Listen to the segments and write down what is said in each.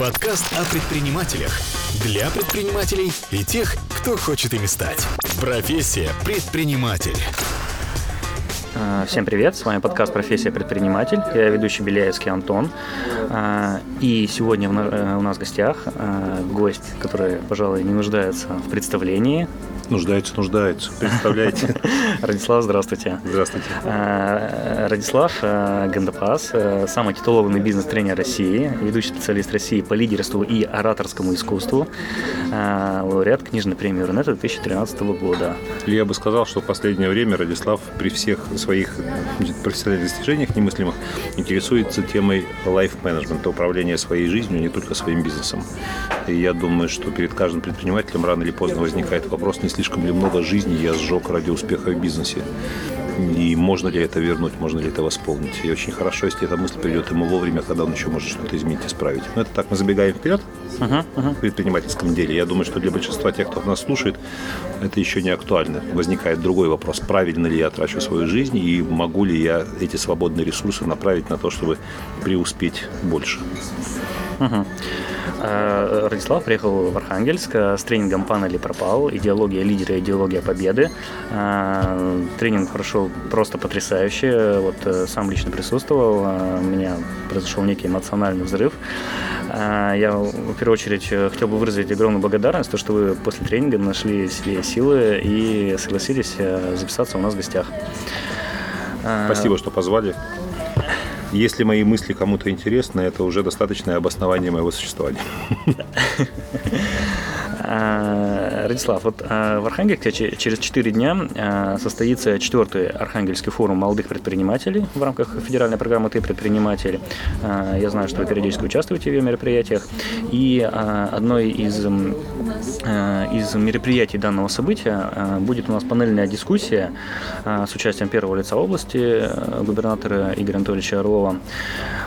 Подкаст о предпринимателях. Для предпринимателей и тех, кто хочет ими стать. Профессия предприниматель. А, Всем привет, с вами подкаст «Профессия предприниматель». Я ведущий Беляевский Антон. А, И сегодня э, у нас в гостях а, гость, который, пожалуй, не нуждается в представлении. Нуждается, нуждается. Представляете? Радислав, здравствуйте. Здравствуйте. Радислав Гандапас, самый титулованный бизнес-тренер России, ведущий специалист России по лидерству и ораторскому искусству, лауреат книжной премии Рунета 2013 года. Я бы сказал, что в последнее время Радислав при всех своих профессиональных достижениях немыслимых интересуется темой лайф-менеджмента, управления своей жизнью, не только своим бизнесом. И я думаю, что перед каждым предпринимателем рано или поздно возникает вопрос, не слишком ли много жизни я сжег ради успеха в бизнесе. И можно ли это вернуть, можно ли это восполнить. И очень хорошо, если эта мысль придет ему вовремя, когда он еще может что-то изменить, исправить. Но это так, мы забегаем вперед в предпринимательском деле. Я думаю, что для большинства тех, кто нас слушает, это еще не актуально. Возникает другой вопрос, правильно ли я трачу свою жизнь и могу ли я эти свободные ресурсы направить на то, чтобы преуспеть больше. Э, Радислав приехал в Архангельск э, с тренингом «Пан или пропал. Идеология лидера, идеология победы». Э, Тренинг прошел просто потрясающе. Вот э, сам лично присутствовал. У меня произошел некий эмоциональный взрыв. Я, в первую очередь, э, хотел бы выразить огромную благодарность, то, что вы после тренинга нашли себе силы и согласились э, записаться у нас в гостях. Спасибо, что позвали. Если мои мысли кому-то интересны, это уже достаточное обоснование моего существования. А, Радислав, вот а, в Архангельске че- через 4 дня а, состоится четвертый Архангельский форум молодых предпринимателей в рамках федеральной программы «Ты предприниматель». Я знаю, что вы периодически участвуете в ее мероприятиях. И одной из, из мероприятий данного события будет у нас панельная дискуссия с участием первого лица области э, губернатора Игоря Анатольевича Орлова.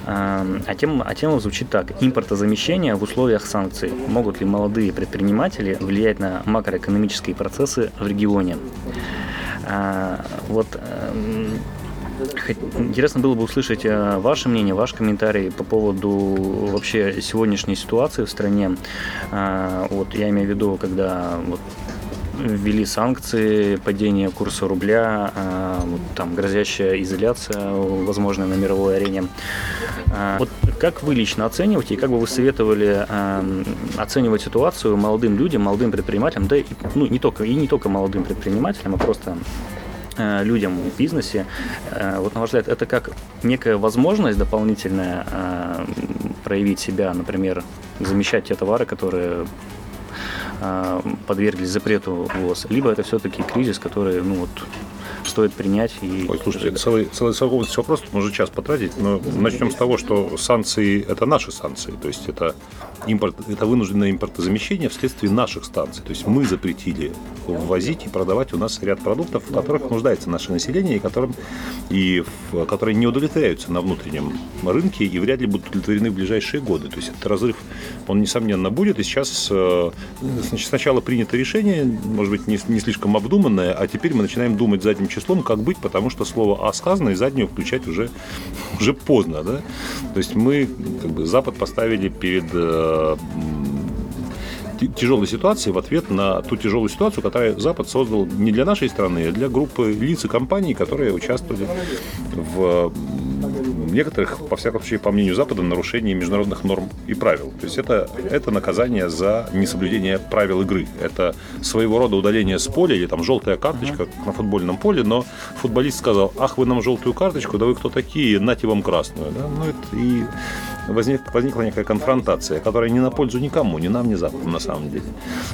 А тема, а тема звучит так. Импортозамещение в условиях санкций. Могут ли молодые предприниматели влиять на макроэкономические процессы в регионе? А, Вот эм, Интересно было бы услышать э, ваше мнение, ваш комментарий по поводу вообще сегодняшней ситуации в стране. А, Вот я имею в виду, когда вот ввели санкции, падение курса рубля, а, там грозящая изоляция, возможно, на мировой арене. А, Вот как вы лично оцениваете и как бы вы советовали а, оценивать ситуацию молодым людям, молодым предпринимателям, да ну, не только, и не только молодым предпринимателям, а просто людям в бизнесе, вот на ваш взгляд, это как некая возможность дополнительная проявить себя, например, замещать те товары, которые подверглись запрету ВОЗ, либо это все-таки кризис, который, ну вот, стоит принять и... Ой, слушайте, это целый, целый совокупность вопросов, можно час потратить, но начнем с того, что санкции – это наши санкции, то есть это, импорт, это вынужденное импортозамещение вследствие наших станций. То есть мы запретили ввозить и продавать у нас ряд продуктов, в которых нуждается наше население, и, которым, и в- которые не удовлетворяются на внутреннем рынке и вряд ли будут удовлетворены в ближайшие годы. То есть этот разрыв, он, несомненно, будет. И сейчас э, значит, сначала принято решение, может быть, не, не слишком обдуманное, а теперь мы начинаем думать задним числом, как быть, потому что слово «а» сказано, и заднего включать уже, уже поздно. Да? То есть мы, как бы, Запад поставили перед э, тяжелой ситуации в ответ на ту тяжелую ситуацию, которую Запад создал не для нашей страны, а для группы лиц и компаний, которые участвовали в некоторых, по всяком случае, по мнению Запада, нарушении международных норм и правил. То есть это, это наказание за несоблюдение правил игры. Это своего рода удаление с поля или там желтая карточка на футбольном поле, но футболист сказал, ах, вы нам желтую карточку, да вы кто такие, нате вам красную. Да? Ну, это и возник, возникла некая конфронтация, которая не на пользу никому, ни нам, ни Западу на самом деле.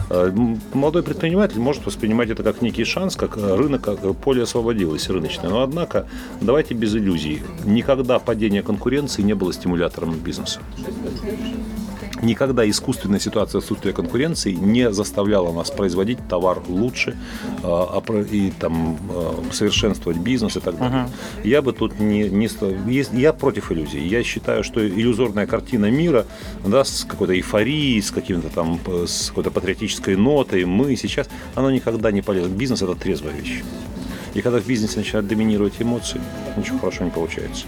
Э, Молодой предприниматель может воспринимать это как некий шанс, как рынок, как поле освободилось рыночное. Но однако, давайте без иллюзий. Никогда падение конкуренции не было стимулятором бизнеса. Никогда искусственная ситуация отсутствия конкуренции не заставляла нас производить товар лучше э, и там э, совершенствовать бизнес и так далее. Я бы тут не, не я против иллюзий. Я считаю, что иллюзорная картина мира, да, с какой-то эйфорией, с каким-то там с какой-то патриотической нотой, мы сейчас, оно никогда не полезно. Бизнес это трезвая вещь. И когда в бизнесе начинают доминировать эмоции, ничего хорошего не получается.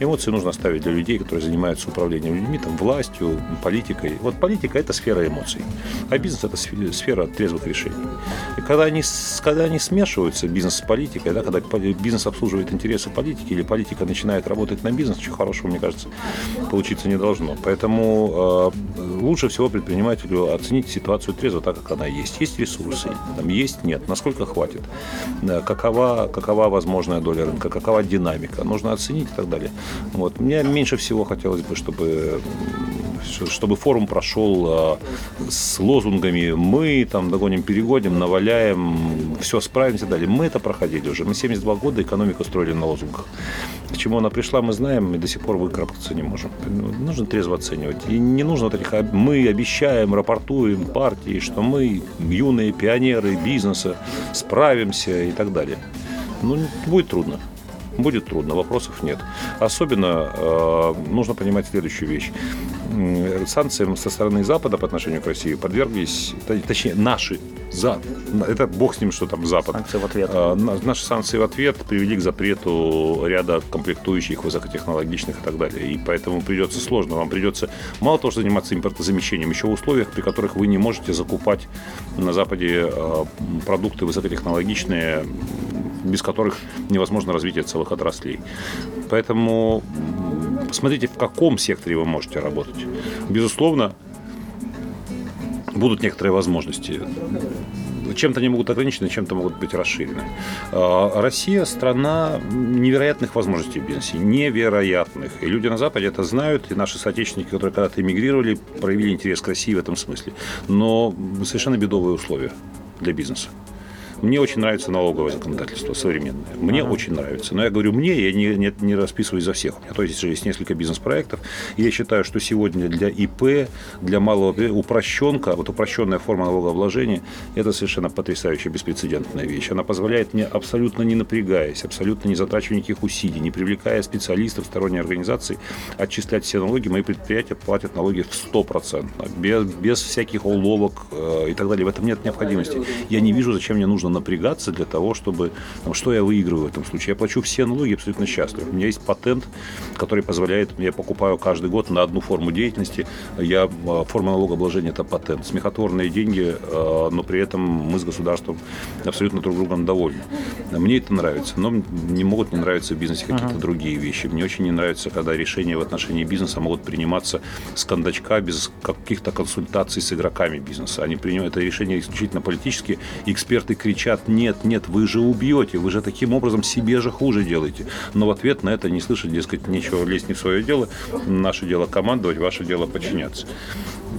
Эмоции нужно оставить для людей, которые занимаются управлением людьми, там, властью, политикой. Вот политика – это сфера эмоций, а бизнес – это сфера трезвых решений. И когда они, когда они смешиваются, бизнес с политикой, да, когда бизнес обслуживает интересы политики или политика начинает работать на бизнес, ничего хорошего, мне кажется, получиться не должно. Поэтому э, лучше всего предпринимателю оценить ситуацию трезво так, как она есть. Есть ресурсы, там есть, нет, насколько хватит, какова, какова возможная доля рынка, какова динамика, нужно оценить и так далее. Вот. Мне меньше всего хотелось бы, чтобы чтобы форум прошел а, с лозунгами «мы там догоним, перегоним, наваляем, все справимся» и далее. Мы это проходили уже. Мы 72 года экономику строили на лозунгах. К чему она пришла, мы знаем, и до сих пор выкарабкаться не можем. Нужно трезво оценивать. И не нужно этих «мы обещаем, рапортуем партии, что мы юные пионеры бизнеса, справимся» и так далее. Ну, будет трудно будет трудно, вопросов нет. Особенно э, нужно понимать следующую вещь санкциям со стороны Запада по отношению к России подверглись, точнее, наши, за, это бог с ним, что там Запад. Санкции в ответ. А, наши санкции в ответ привели к запрету ряда комплектующих, высокотехнологичных и так далее. И поэтому придется сложно. Вам придется мало того, что заниматься импортозамещением, еще в условиях, при которых вы не можете закупать на Западе а, продукты высокотехнологичные, без которых невозможно развитие целых отраслей. Поэтому посмотрите, в каком секторе вы можете работать. Безусловно, будут некоторые возможности. Чем-то они могут ограничены, чем-то могут быть расширены. А, Россия – страна невероятных возможностей в бизнесе, невероятных. И люди на Западе это знают, и наши соотечественники, которые когда-то эмигрировали, проявили интерес к России в этом смысле. Но совершенно бедовые условия для бизнеса. Мне очень нравится налоговое законодательство современное. Мне ага. очень нравится. Но я говорю мне, я не, не, не расписываюсь за всех. У меня то есть есть несколько бизнес-проектов. Я считаю, что сегодня для ИП, для малого упрощенка, вот упрощенная форма налогообложения, это совершенно потрясающая, беспрецедентная вещь. Она позволяет мне абсолютно не напрягаясь, абсолютно не затрачивая никаких усилий, не привлекая специалистов сторонней организации, отчислять все налоги. Мои предприятия платят налоги в 100%, без, без всяких уловок э, и так далее. В этом нет необходимости. Я не вижу, зачем мне нужно напрягаться для того, чтобы... Там, что я выигрываю в этом случае? Я плачу все налоги абсолютно счастлив. У меня есть патент, который позволяет... Я покупаю каждый год на одну форму деятельности. Я, а, форма налогообложения – это патент. Смехотворные деньги, а, но при этом мы с государством абсолютно друг другом довольны. Мне это нравится, но не могут не нравиться в бизнесе какие-то uh-huh. другие вещи. Мне очень не нравится, когда решения в отношении бизнеса могут приниматься с кондачка, без каких-то консультаций с игроками бизнеса. Они принимают это решение исключительно политически. Эксперты кричат кричат, нет, нет, вы же убьете, вы же таким образом себе же хуже делаете. Но в ответ на это не слышат, дескать, ничего лезть не в свое дело, наше дело командовать, ваше дело подчиняться.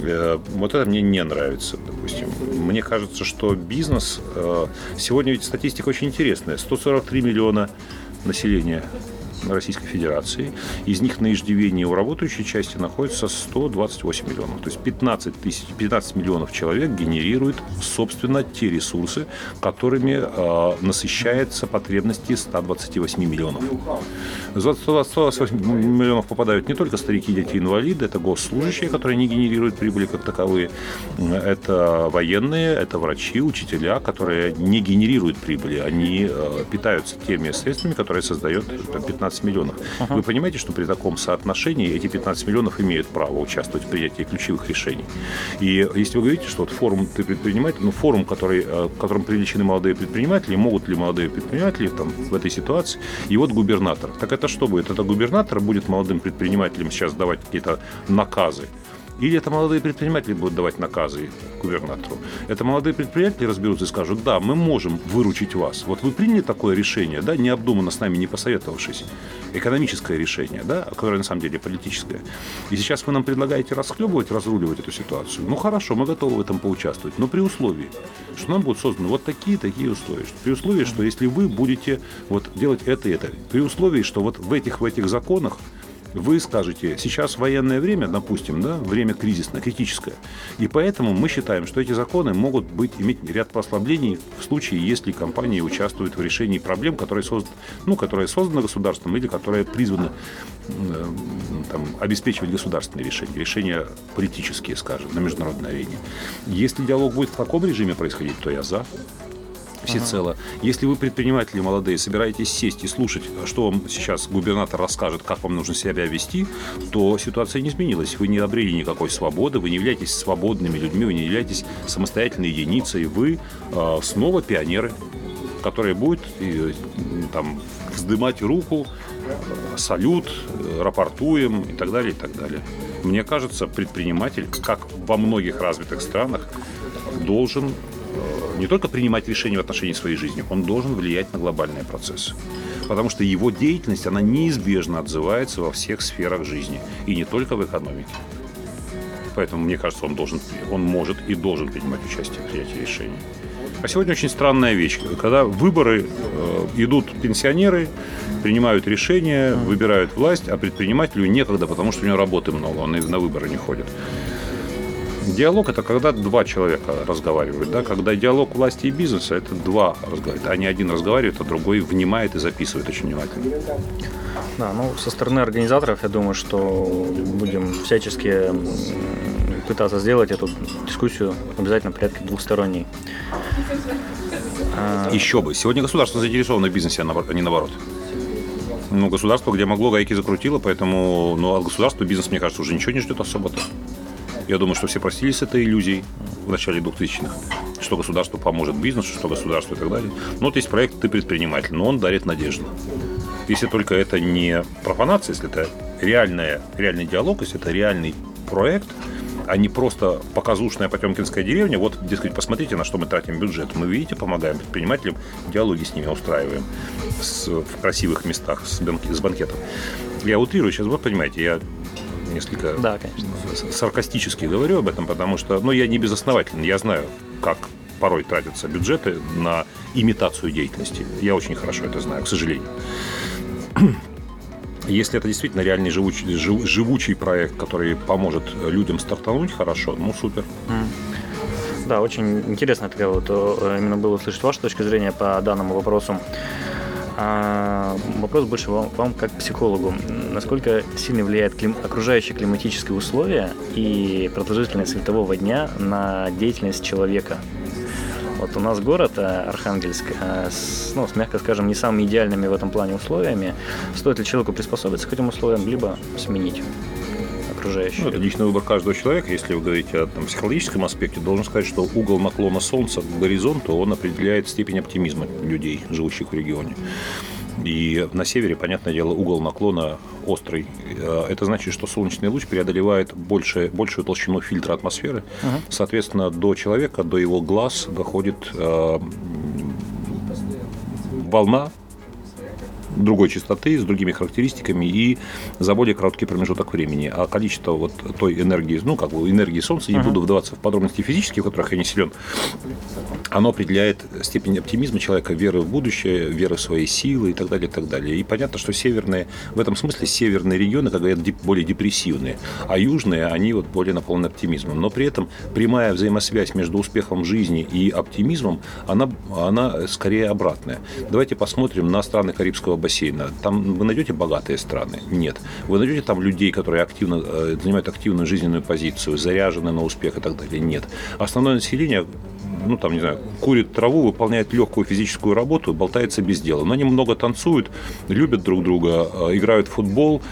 Э, вот это мне не нравится, допустим. Мне кажется, что бизнес... Э, сегодня ведь статистика очень интересная. 143 миллиона населения Российской Федерации. Из них на иждивении у работающей части находится 128 миллионов. То есть 15, тысяч, 15 миллионов человек генерируют, собственно, те ресурсы, которыми э, насыщается потребности 128 миллионов. За 128 миллионов попадают не только старики, дети, инвалиды, это госслужащие, которые не генерируют прибыли как таковые, это военные, это врачи, учителя, которые не генерируют прибыли, они э, питаются теми средствами, которые создает 15 15 миллионов. Ага. Вы понимаете, что при таком соотношении эти 15 миллионов имеют право участвовать в принятии ключевых решений. И если вы говорите, что вот форум ты предприниматель, ну форум, который, э, в котором привлечены молодые предприниматели, могут ли молодые предприниматели там, в этой ситуации, и вот губернатор. Так это что будет? Это губернатор будет молодым предпринимателям сейчас давать какие-то наказы или это молодые предприниматели будут давать наказы губернатору. Это молодые предприниматели разберутся и скажут, да, мы можем выручить вас. Вот вы приняли такое решение, да, необдуманно с нами не посоветовавшись. Экономическое решение, да, которое на самом деле политическое. И сейчас вы нам предлагаете расхлебывать, разруливать эту ситуацию. Ну хорошо, мы готовы в этом поучаствовать, но при условии, что нам будут созданы вот такие такие условия. При условии, что если вы будете вот делать это и это. При условии, что вот в этих, в этих законах вы скажете, сейчас военное время, допустим, да, время кризисное, критическое, и поэтому мы считаем, что эти законы могут быть, иметь ряд послаблений в случае, если компании участвуют в решении проблем, которые созданы, ну, которые созданы государством или которые призваны э, там, обеспечивать государственные решения, решения политические, скажем, на международной арене. Если диалог будет в таком режиме происходить, то я за. Всецело. Если вы предприниматели молодые, собираетесь сесть и слушать, что вам сейчас губернатор расскажет, как вам нужно себя вести, то ситуация не изменилась. Вы не обрели никакой свободы, вы не являетесь свободными людьми, вы не являетесь самостоятельной единицей. Вы э, снова пионеры, которые будут э, там вздымать руку, салют, рапортуем и так далее, и так далее. Мне кажется, предприниматель, как во многих развитых странах, должен не только принимать решения в отношении своей жизни, он должен влиять на глобальные процессы. Потому что его деятельность, она неизбежно отзывается во всех сферах жизни, и не только в экономике. Поэтому, мне кажется, он, должен, он может и должен принимать участие в принятии решений. А сегодня очень странная вещь, когда выборы э, идут пенсионеры, принимают решения, выбирают власть, а предпринимателю некогда, потому что у него работы много, он и на выборы не ходит. Диалог это когда два человека разговаривают, да, когда диалог власти и бизнеса это два разговаривают, а не один разговаривает, а другой внимает и записывает очень внимательно. Да, ну со стороны организаторов я думаю, что будем всячески пытаться сделать эту дискуссию обязательно в порядке двухсторонней. А... Еще бы. Сегодня государство заинтересовано в бизнесе, а не наоборот. Ну, государство, где могло, гайки закрутило, поэтому ну, от государства бизнес, мне кажется, уже ничего не ждет особо-то. Я думаю, что все простились с этой иллюзией в начале 2000-х, что государство поможет бизнесу, что государство и так далее. Но вот есть проект «Ты предприниматель», но он дарит надежду. Если только это не профанация, если это реальная, реальный диалог, если это реальный проект, а не просто показушная потемкинская деревня. Вот, дескать, посмотрите, на что мы тратим бюджет. Мы, видите, помогаем предпринимателям, диалоги с ними устраиваем с, в красивых местах с, банк, с банкетом. Я утрирую сейчас, вы понимаете, я несколько да, конечно. саркастически говорю об этом, потому что, ну, я не безосновательно, я знаю, как порой тратятся бюджеты на имитацию деятельности. Я очень хорошо это знаю, к сожалению. Если это действительно реальный живучий, жив, живучий проект, который поможет людям стартануть хорошо, ну супер. Да, очень интересно такая вот э, именно было услышать вашу точку зрения по данному вопросу. А вопрос больше вам, вам как психологу. Насколько сильно влияет клим, окружающие климатические условия и продолжительность светового дня на деятельность человека? Вот у нас город э, Архангельск э, с, ну, с, мягко скажем, не самыми идеальными в этом плане условиями. Стоит ли человеку приспособиться к этим условиям, либо сменить? Окружающую. Ну, это личный выбор каждого человека. Если вы говорите о там, психологическом аспекте, должен сказать, что угол наклона Солнца к горизонту, он определяет степень оптимизма людей, живущих в регионе. И на севере, понятное дело, угол наклона острый. Э, это значит, что солнечный луч преодолевает больше, большую толщину фильтра атмосферы. Угу. Соответственно, до человека, до его глаз доходит э, волна другой частоты, с другими характеристиками и за более короткий промежуток времени. А количество вот той энергии, ну, как бы энергии Солнца, не uh-huh. буду вдаваться в подробности физические, в которых я не силен, оно определяет степень оптимизма человека, веры в будущее, веры в свои силы и так далее, и так далее. И понятно, что северные, в этом смысле северные регионы, как говорят, более депрессивные, а южные, они вот более наполнены оптимизмом. Но при этом прямая взаимосвязь между успехом жизни и оптимизмом, она, она скорее обратная. Давайте посмотрим на страны Карибского бассейна. Там вы найдете богатые страны? Нет. Вы найдете там людей, которые активно, э, занимают активную жизненную позицию, заряжены на успех и так далее? Нет. Основное население ну, там, не знаю, курит траву, выполняет легкую физическую работу, болтается без дела. Но они много танцуют, любят друг друга, э, играют в футбол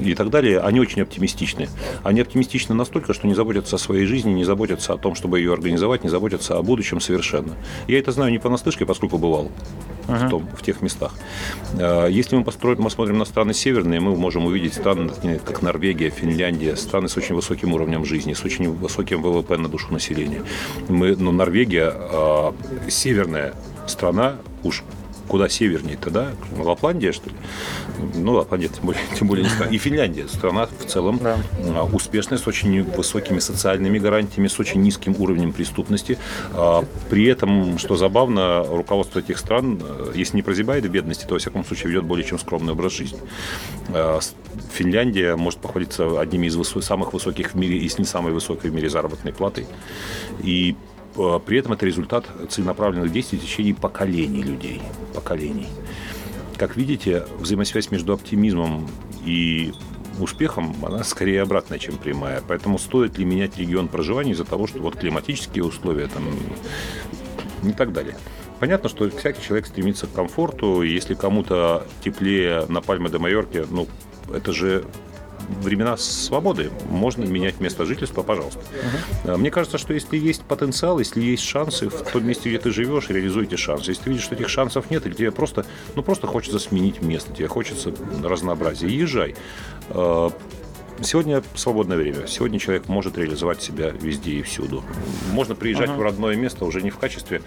и так далее. Они очень оптимистичны. Они оптимистичны настолько, что не заботятся о своей жизни, не заботятся о том, чтобы ее организовать, не заботятся о будущем совершенно. Я это знаю не понаслышке, поскольку бывал uh-huh. в, том, в тех местах. Э, если мы, построим, мы смотрим на страны северные, мы можем увидеть страны, как Норвегия, Финляндия, страны с очень высоким уровнем жизни, с очень высоким ВВП на душу населения. Мы, ну, Норвегия, э, северная страна, уж куда севернее тогда, Лапландия, что ли? Ну, Лапландия, тем более, тем более не страна. И Финляндия, страна в целом да. А, успешная, с очень высокими социальными гарантиями, с очень низким уровнем преступности. А, при этом, что забавно, руководство этих стран, э, если не прозябает в бедности, то, во всяком случае, ведет более чем скромный образ жизни. А, Финляндия может похвалиться одними из самых высоких в мире, если не самой высокой в мире заработной платой. И при этом это результат целенаправленных действий в течение поколений людей. Поколений. Как видите, взаимосвязь между оптимизмом и успехом, она скорее обратная, чем прямая. Поэтому стоит ли менять регион проживания из-за того, что вот климатические условия там и так далее. Понятно, что всякий человек стремится к комфорту. Если кому-то теплее на Пальме де Майорке, ну, это же времена свободы. Можно менять место жительства, пожалуйста. Uh-huh. Мне кажется, что если есть потенциал, если есть шансы в том месте, где ты живешь, реализуйте шансы. Если ты видишь, что этих шансов нет, или тебе просто, ну, просто хочется сменить место, тебе хочется разнообразия, езжай. А, сегодня свободное время. Сегодня человек может реализовать себя везде и всюду. Можно приезжать uh-huh. в родное место уже не в качестве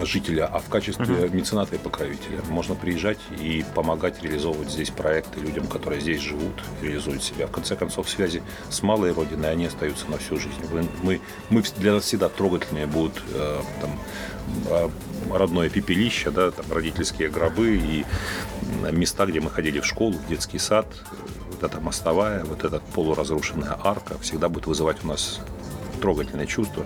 жителя, а в качестве uh-huh. мецената и покровителя. Можно приезжать и помогать реализовывать здесь проекты людям, которые здесь живут, реализуют себя. В конце концов, связи с малой родиной, они остаются на всю жизнь. Мы, мы для нас всегда трогательнее будут э, там, э, родное пепелище, да, там, родительские гробы и места, где мы ходили в школу, в детский сад. Вот эта мостовая, вот эта полуразрушенная арка всегда будет вызывать у нас трогательное чувство.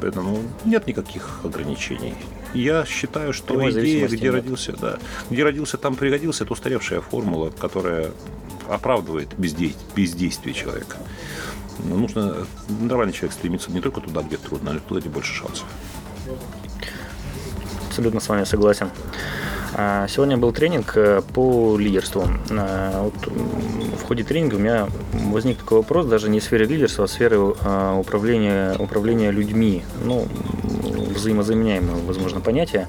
Поэтому нет никаких ограничений. Я считаю, что Прямой идея, где нет. родился, да, где родился, там пригодился, это устаревшая формула, которая оправдывает бездействие, бездействие человека. Но нужно, нормальный человек стремится не только туда, где трудно, но и туда, где больше шансов. Абсолютно с вами согласен. А, сегодня был тренинг э, по лидерству. А, вот в ходе тренинга у меня возник такой вопрос, даже не в сфере лидерства, а в сфере а, управления, управления людьми. Ну, взаимозаменяемые, возможно, понятия.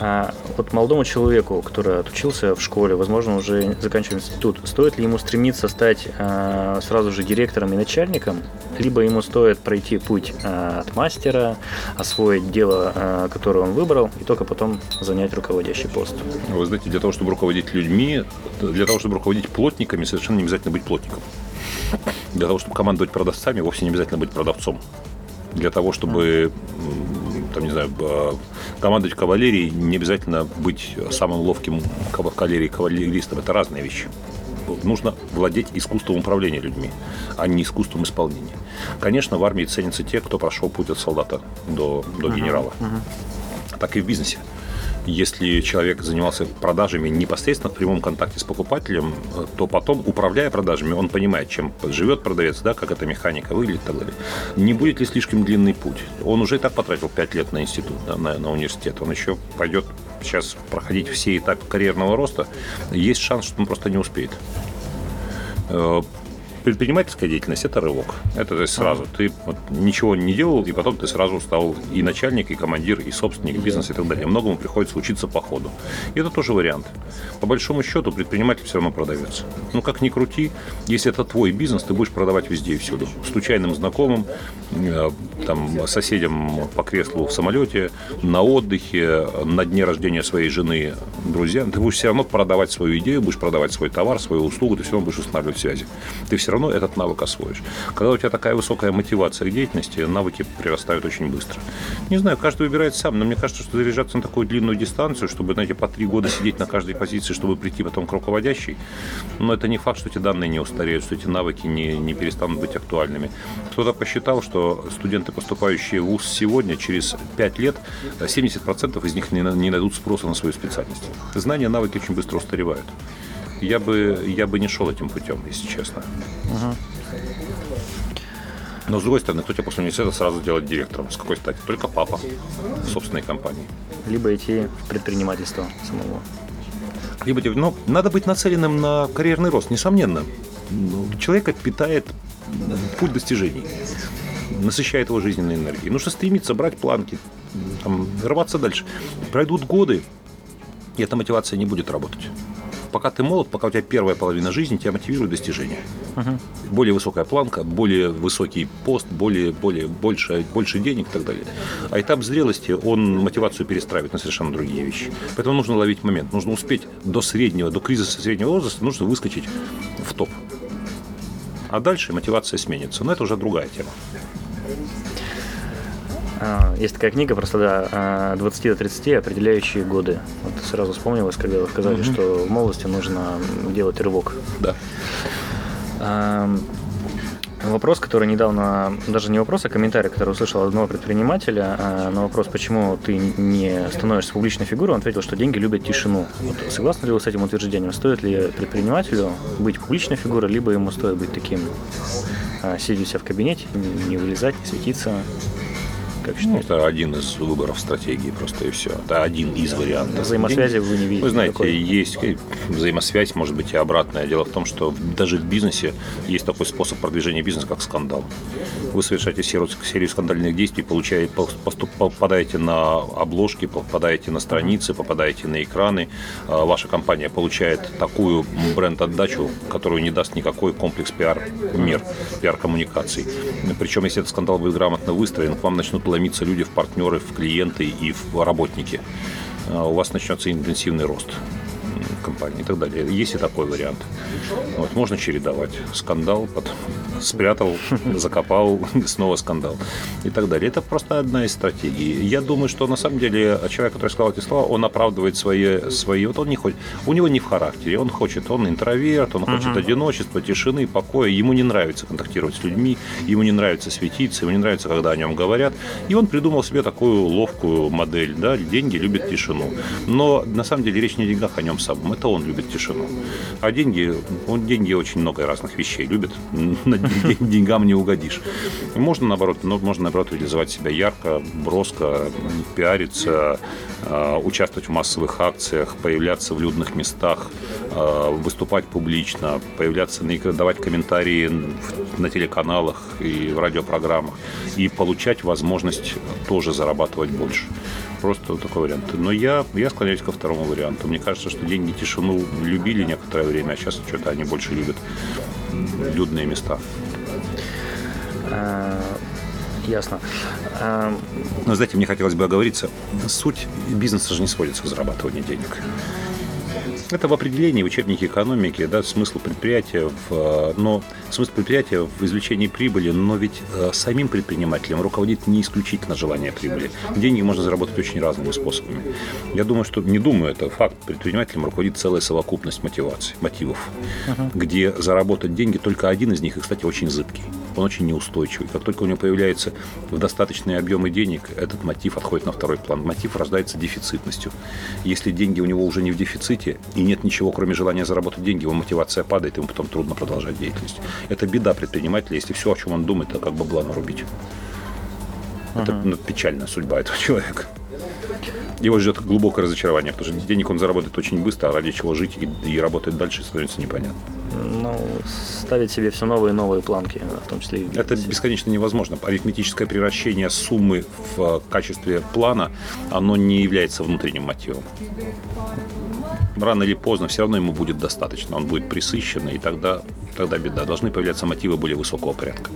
А вот молодому человеку, который отучился в школе, возможно, уже заканчивает институт, стоит ли ему стремиться стать а, сразу же директором и начальником, либо ему стоит пройти путь а, от мастера, освоить дело, а, которое он выбрал, и только потом занять руководящий пост? Вы знаете, для того, чтобы руководить людьми, для того, чтобы руководить плотниками, совершенно не обязательно быть плотником. Для того, чтобы командовать продавцами, вовсе не обязательно быть продавцом. Для того, чтобы там, не знаю, командовать кавалерией, не обязательно быть самым ловким кавалерией кавалеристом. Это разные вещи. Нужно владеть искусством управления людьми, а не искусством исполнения. Конечно, в армии ценятся те, кто прошел путь от солдата до, до генерала. Uh-huh, uh-huh. Так и в бизнесе если человек занимался продажами непосредственно в прямом контакте с покупателем, то потом, управляя продажами, он понимает, чем живет продавец, да, как эта механика выглядит и так далее. Не будет ли слишком длинный путь? Он уже и так потратил 5 лет на институт, да, на, на университет. Он еще пойдет сейчас проходить все этапы карьерного роста. Есть шанс, что он просто не успеет э, предпринимательская деятельность – это рывок. Это то есть, сразу. Ага. Ты вот, ничего не делал, и потом ты сразу стал и начальник, и командир, и собственник бизнеса и так далее. Многому приходится учиться по ходу. И это тоже вариант. По большому счету предприниматель все равно продается. Ну, как ни крути, если это твой бизнес, ты будешь продавать везде и всюду. Случайным знакомым, э, там, соседям по креслу в самолете, на отдыхе, на дне рождения своей жены, друзьям. Ты будешь все равно продавать свою идею, будешь продавать свой товар, свою услугу, ты все равно будешь устанавливать связи. Ты все равно этот навык освоишь. Когда у тебя такая высокая мотивация к деятельности, навыки прирастают очень быстро. Не знаю, каждый выбирает сам, но мне кажется, что заряжаться на такую длинную дистанцию, чтобы, знаете, по три года сидеть на каждой позиции, чтобы прийти потом к руководящей, но это не факт, что эти данные не устареют, что эти навыки не, не перестанут быть актуальными. Кто-то посчитал, что студенты, поступающие в ВУЗ сегодня, через 5 лет, 70% из них не, не найдут спроса на свою специальность. Знания, навыки очень быстро устаревают я бы, я бы не шел этим путем, если честно. Угу. Но с другой стороны, кто тебя после университета сразу делать директором? С какой стати? Только папа в собственной компании. Либо идти в предпринимательство самого. Либо, ну, надо быть нацеленным на карьерный рост, несомненно. Человека питает путь достижений, насыщает его жизненной энергией. Нужно стремиться брать планки, там, рваться дальше. Пройдут годы, и эта мотивация не будет работать пока ты молод, пока у тебя первая половина жизни, тебя мотивирует достижение. Угу. Более высокая планка, более высокий пост, более, более, больше, больше денег и так далее. А этап зрелости, он мотивацию перестраивает на совершенно другие вещи. Поэтому нужно ловить момент. Нужно успеть до среднего, до кризиса среднего возраста, нужно выскочить в топ. А дальше мотивация сменится. Но это уже другая тема. А, есть такая книга просто, да, 20 до 30 определяющие годы. Вот сразу вспомнилось, когда вы сказали, угу. что в молодости нужно делать рывок. Да. А, вопрос, который недавно, даже не вопрос, а комментарий, который услышал от одного предпринимателя а, на вопрос, почему ты не становишься публичной фигурой, он ответил, что деньги любят тишину. Вот, согласны ли вы с этим утверждением? Стоит ли предпринимателю быть публичной фигурой, либо ему стоит быть таким, сидя в кабинете, не вылезать, не светиться? Как Ну, считаете? это один из выборов стратегии просто и все. Это один из вариантов. Взаимосвязи вы не видите Вы знаете, никакой? есть взаимосвязь, может быть, и обратная. Дело в том, что даже в бизнесе есть такой способ продвижения бизнеса, как скандал. Вы совершаете серию, серию скандальных действий, получаете, поступ- попадаете на обложки, попадаете на страницы, попадаете на экраны. А Ваша компания получает такую бренд-отдачу, которую не даст никакой комплекс пиар-мир, пиар-коммуникаций. Причем, если этот скандал будет грамотно выстроен, к вам начнут ломиться люди в партнеры, в клиенты и в работники. А У вас начнется интенсивный рост компании и так далее. Есть и такой вариант. Вот, можно чередовать. Скандал, потом спрятал, закопал, снова скандал и так далее. Это просто одна из стратегий. Я думаю, что на самом деле человек, который сказал эти слова, он оправдывает свои, свои вот он не хочет, у него не в характере, он хочет, он интроверт, он хочет одиночества, тишины, покоя, ему не нравится контактировать с людьми, ему не нравится светиться, ему не нравится, когда о нем говорят, и он придумал себе такую ловкую модель, да, деньги любят тишину. Но на самом деле речь не о деньгах, о нем самом, это он любит тишину. А деньги, он деньги очень много разных вещей любит, деньгам не угодишь. Можно наоборот, но можно наоборот реализовать себя ярко, броско, пиариться, э, участвовать в массовых акциях, появляться в людных местах, э, выступать публично, появляться, давать комментарии на телеканалах и в радиопрограммах и получать возможность тоже зарабатывать больше. Просто такой вариант. Но я, я склоняюсь ко второму варианту. Мне кажется, что деньги тишину любили некоторое время, а сейчас что-то они больше любят людные места. А, Ясно. А, Но, знаете, мне хотелось бы оговориться, суть бизнеса же не сводится к зарабатыванию денег. Это в определении, в учебнике экономики, да, смысл предприятия, в, э, но смысл предприятия в извлечении прибыли, но ведь э, самим предпринимателем руководит не исключительно желание прибыли. Деньги можно заработать очень разными способами. Я думаю, что, не думаю, это факт, предпринимателем руководит целая совокупность мотиваций, мотивов, где заработать деньги только один из них, и, кстати, очень зыбкий. Он очень неустойчивый. Как только у него появляется в достаточные объемы денег, этот мотив отходит на второй план. Мотив рождается дефицитностью. Если деньги у него уже не в дефиците, и нет ничего, кроме желания заработать деньги, его мотивация падает, ему потом трудно продолжать деятельность. Это беда предпринимателя, если все, о чем он думает, это как бабла нарубить. Это ну, печальная судьба этого человека. Его ждет глубокое разочарование, потому что денег он заработает очень быстро, а ради чего жить и, и работать дальше становится непонятно. Ну, ставить себе все новые и новые планки, в том числе и в Это бесконечно невозможно. Арифметическое превращение суммы в э, качестве плана, оно не является внутренним мотивом. Рано или поздно все равно ему будет достаточно. Он будет присыщен, и тогда, тогда беда. Должны появляться мотивы более высокого порядка.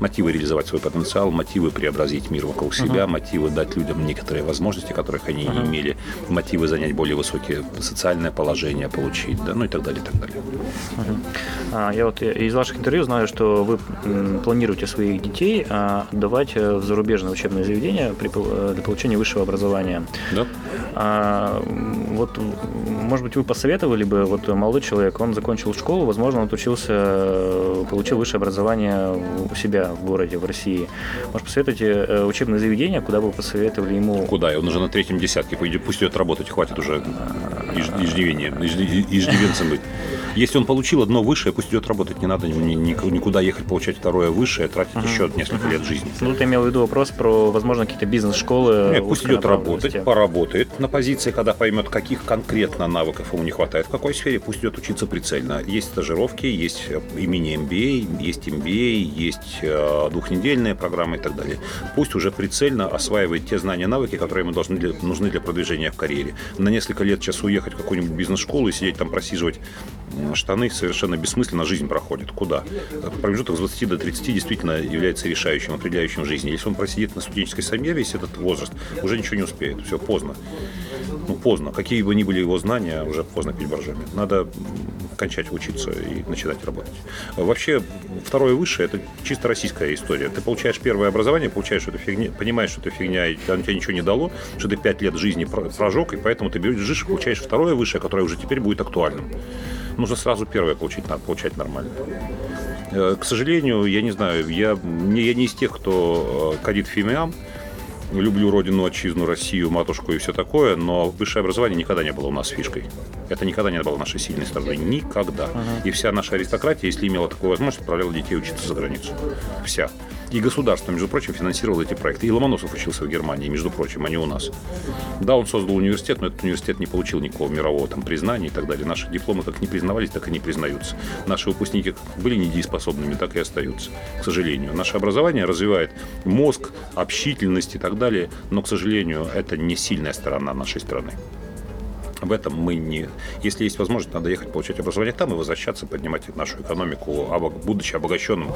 Мотивы реализовать свой потенциал, мотивы преобразить мир вокруг себя, мотивы дать людям некоторые возможности, которых они не имели, мотивы занять более высокие социальное положение, получить, да, ну и так далее, и так далее. А, Я вот из ваших интервью знаю, что вы планируете своих детей а, отдавать э, в зарубежное учебное заведение при э, для получения высшего образования. Да? А, вот, может быть, вы посоветовали бы, вот молодой человек, он закончил школу, возможно, он отучился, э, получил высшее образование себя в городе, в России. Может, посоветуйте э, учебное заведение, куда бы посоветовали ему Куда? Он уже на третьем десятке. Пусть идет работать, хватит уже иж- иждивения, ижди- иждивенцем быть. Если он получил одно высшее, пусть идет работать. Не надо ни- ни- никуда ехать получать второе высшее, тратить еще несколько лет жизни. Ну, ты имел в виду вопрос про, возможно, какие-то бизнес-школы. Нет, пусть идет работать, поработает на позиции, когда поймет, каких конкретно навыков ему не хватает, в какой сфере, пусть идет учиться прицельно. Есть стажировки, есть э, и мини-MBA, есть MBA, есть э, двухнедельные программы и так далее. Пусть уже прицельно осваивает те знания, навыки, которые ему должны для- нужны для продвижения в карьере. На несколько лет сейчас уехать в какую-нибудь бизнес-школу и сидеть там просиживать м, штаны совершенно бессмысленно, жизнь проходит. Куда? Промежуток с 20 до 30 действительно является решающим, определяющим жизни. Если он просидит на студенческой скамье весь этот возраст, уже ничего не успеет. Все, поздно. Ну, поздно. Какие бы ни были его знания, уже поздно пить боржоми. Надо кончать учиться и начинать работать. Вообще, второе высшее – это чисто российская история. Ты получаешь первое образование, получаешь эту фигню, понимаешь, что это фигня, и оно тебе ничего не дало, что ты пять лет жизни про- прожег, и поэтому ты бежишь и получаешь второе высшее, которое уже теперь будет актуальным. Нужно сразу первое получить, надо получать нормально. Э, К сожалению, я не знаю, я, я не из тех, кто э, кадит фимиам, люблю родину, отчизну, Россию, матушку и все такое, но высшее образование никогда не было у нас фишкой. Это никогда не было нашей сильной стороной. Никогда. И вся наша аристократия, если имела такую возможность, отправляла детей учиться за границу. Вся. И государство, между прочим, финансировало эти проекты. И Ломоносов учился в Германии, между прочим, а не у нас. Да, он создал университет, но этот университет не получил никакого мирового там признания и так далее. Наши дипломы как не признавались, так и не признаются. Наши выпускники были недееспособными, так и остаются, к сожалению. Наше образование развивает мозг, общительность и так далее, но, к сожалению, это не сильная сторона нашей страны. В этом мы не... Если есть возможность, надо ехать получать образование там и возвращаться, поднимать нашу экономику, будучи обогащенным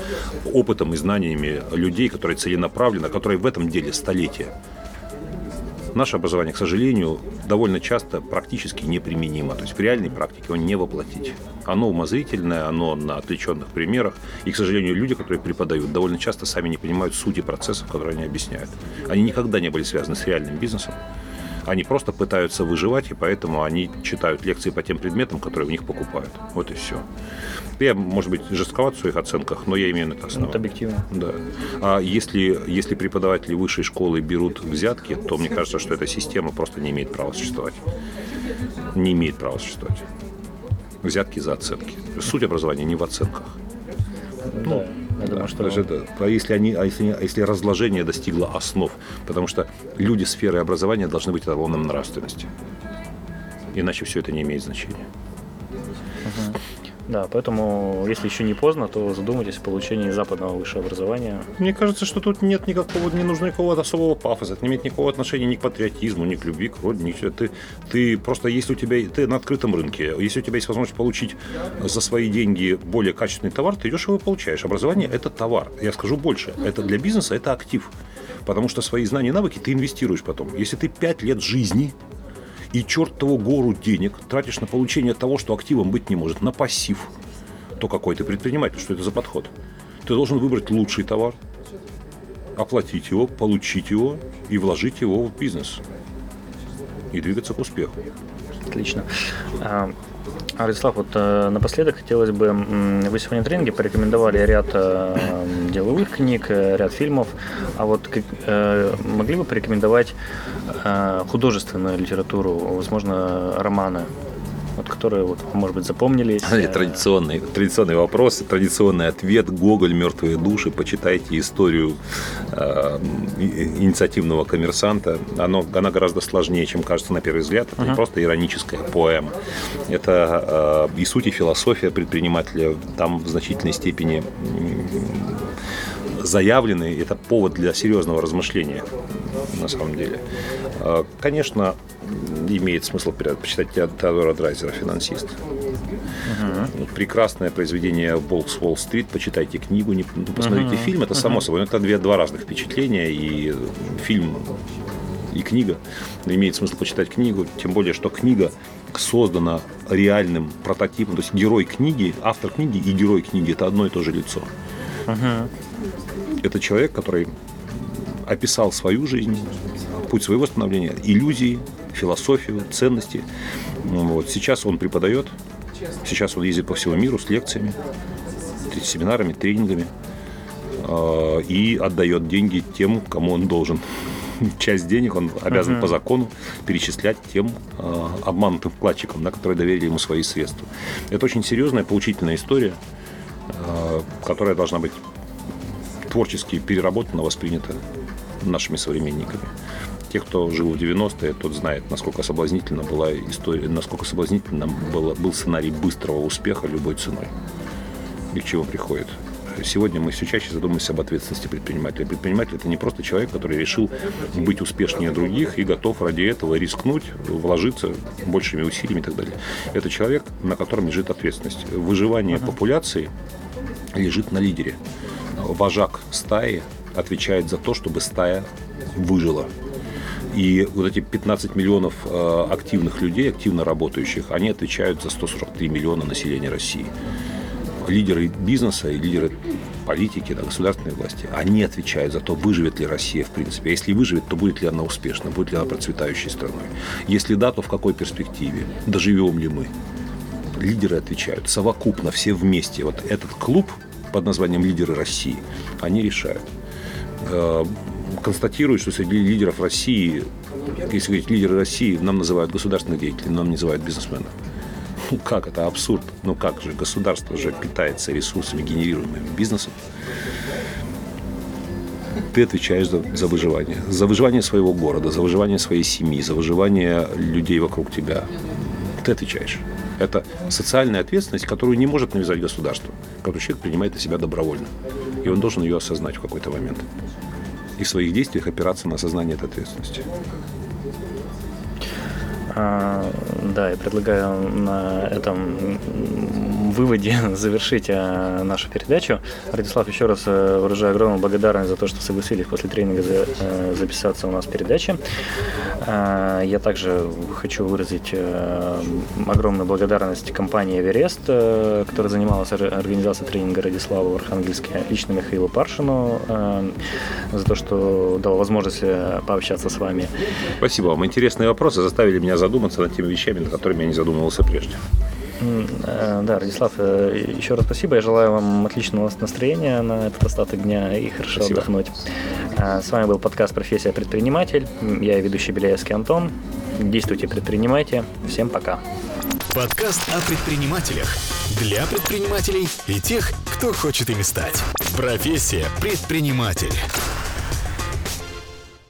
опытом и знаниями людей, которые целенаправленно, которые в этом деле столетия. Наше образование, к сожалению, довольно часто практически неприменимо. То есть в реальной практике его не воплотить. Оно умозрительное, оно на отвлеченных примерах. И, к сожалению, люди, которые преподают, довольно часто сами не понимают сути процессов, которые они объясняют. Они никогда не были связаны с реальным бизнесом. Они просто пытаются выживать, и поэтому они читают лекции по тем предметам, которые у них покупают. Вот и все. Я, может быть, жестковат в своих оценках, но я имею на это основание. Это объективно. Да. А если, если преподаватели высшей школы берут взятки, то мне кажется, что эта система просто не имеет права существовать. Не имеет права существовать. Взятки за оценки. Суть образования не в оценках. Ну, я думаю, что... Это, а если, они, а, если, а если разложение достигло основ, потому что люди сферы образования должны быть эталоном нравственности. Иначе все это не имеет значения. Угу. Да, поэтому, если еще не поздно, то задумайтесь о получении западного высшего образования. Мне кажется, что тут нет никакого, не нужно никакого особого пафоса, это не имеет никакого отношения ни к патриотизму, ни к любви к родине. Ты, ты просто, если у тебя, ты на открытом рынке, если у тебя есть возможность получить за свои деньги более качественный товар, ты идешь его получаешь. Образование – это товар. Я скажу больше, это для бизнеса, это актив. Потому что свои знания и навыки ты инвестируешь потом. Если ты пять лет жизни и чертову гору денег тратишь на получение того, что активом быть не может, на пассив, то какой ты предприниматель, что это за подход? Ты должен выбрать лучший товар, оплатить его, получить его и вложить его в бизнес. И двигаться к успеху. Отлично. Владислав, вот э, напоследок хотелось бы, вы сегодня в тренинге порекомендовали ряд э, деловых книг, э, ряд фильмов, а вот могли бы порекомендовать художественную литературу, возможно, романы? Вот, которые, вот, может быть, запомнились. Традиционный, традиционный вопрос, традиционный ответ. Гоголь, «Мертвые души». Почитайте историю э, инициативного коммерсанта. Оно, она гораздо сложнее, чем кажется на первый взгляд. Это uh-huh. не просто ироническая поэма. Это э, и суть, и философия предпринимателя там в значительной степени заявлены. Это повод для серьезного размышления на самом деле. Э, конечно, имеет смысл почитать Теодора Драйзера «Финансист». Угу. Прекрасное произведение «Волк с Уолл-стрит». Почитайте книгу, не, ну, посмотрите угу. фильм. Это само собой. Это две, два разных впечатления. И фильм, и книга. Имеет смысл почитать книгу. Тем более, что книга создана реальным прототипом. То есть герой книги, автор книги и герой книги – это одно и то же лицо. Угу. Это человек, который описал свою жизнь, путь своего становления, иллюзии, философию, ценности. Вот. Сейчас он преподает, сейчас он ездит по всему миру с лекциями, семинарами, тренингами э, и отдает деньги тем, кому он должен. Часть денег он обязан uh-huh. по закону перечислять тем э, обманутым вкладчикам, на которые доверили ему свои средства. Это очень серьезная, поучительная история, э, которая должна быть творчески переработана, воспринята нашими современниками. Те, кто жил в 90-е, тот знает, насколько соблазнительна была история, насколько соблазнительно было, был сценарий быстрого успеха любой ценой. И к чему приходит. Сегодня мы все чаще задумываемся об ответственности предпринимателя. Предприниматель – это не просто человек, который решил быть успешнее других и готов ради этого рискнуть, вложиться большими усилиями и так далее. Это человек, на котором лежит ответственность. Выживание uh-huh. популяции лежит на лидере. Вожак стаи отвечает за то, чтобы стая выжила. И вот эти 15 миллионов э, активных людей, активно работающих, они отвечают за 143 миллиона населения России. Лидеры бизнеса и лидеры политики, да, государственной власти, они отвечают за то, выживет ли Россия в принципе. А если выживет, то будет ли она успешна, будет ли она процветающей страной. Если да, то в какой перспективе? Доживем ли мы? Лидеры отвечают совокупно, все вместе. Вот этот клуб под названием «Лидеры России», они решают. Э, констатирует, что среди лидеров России, если говорить лидеры России, нам называют государственных деятелей, нам называют бизнесменов. Ну как, это абсурд. Ну как же, государство же питается ресурсами, генерируемыми бизнесом. ты отвечаешь за, за выживание. За выживание своего города, за выживание своей семьи, за выживание людей вокруг тебя. Ты отвечаешь. Это социальная ответственность, которую не может навязать государство, которую человек принимает на себя добровольно. И он должен ее осознать в какой-то момент. И в своих действиях опираться на осознание этой ответственности. А, да, я предлагаю на этом выводе завершить а, нашу передачу. Радислав, еще раз э, выражаю огромную благодарность за то, что согласились после тренинга э, записаться у нас в передаче. А, я также хочу выразить э, огромную благодарность компании «Эверест», которая занималась организацией тренинга Радислава в Архангельске, лично Михаилу Паршину, за то, что дал возможность пообщаться с вами. Спасибо вам. Интересные вопросы заставили меня задуматься над теми вещами, над которыми я не задумывался прежде. Э, да, Радислав, э, еще раз спасибо. Я желаю вам отличного настроения на этот остаток дня и хорошо спасибо. отдохнуть. Э, с вами был подкаст «Профессия предприниматель». Я ведущий Беляевский Антон. Действуйте, предпринимайте. Всем пока. Подкаст о предпринимателях. Для предпринимателей и тех, кто хочет ими стать. Профессия предприниматель.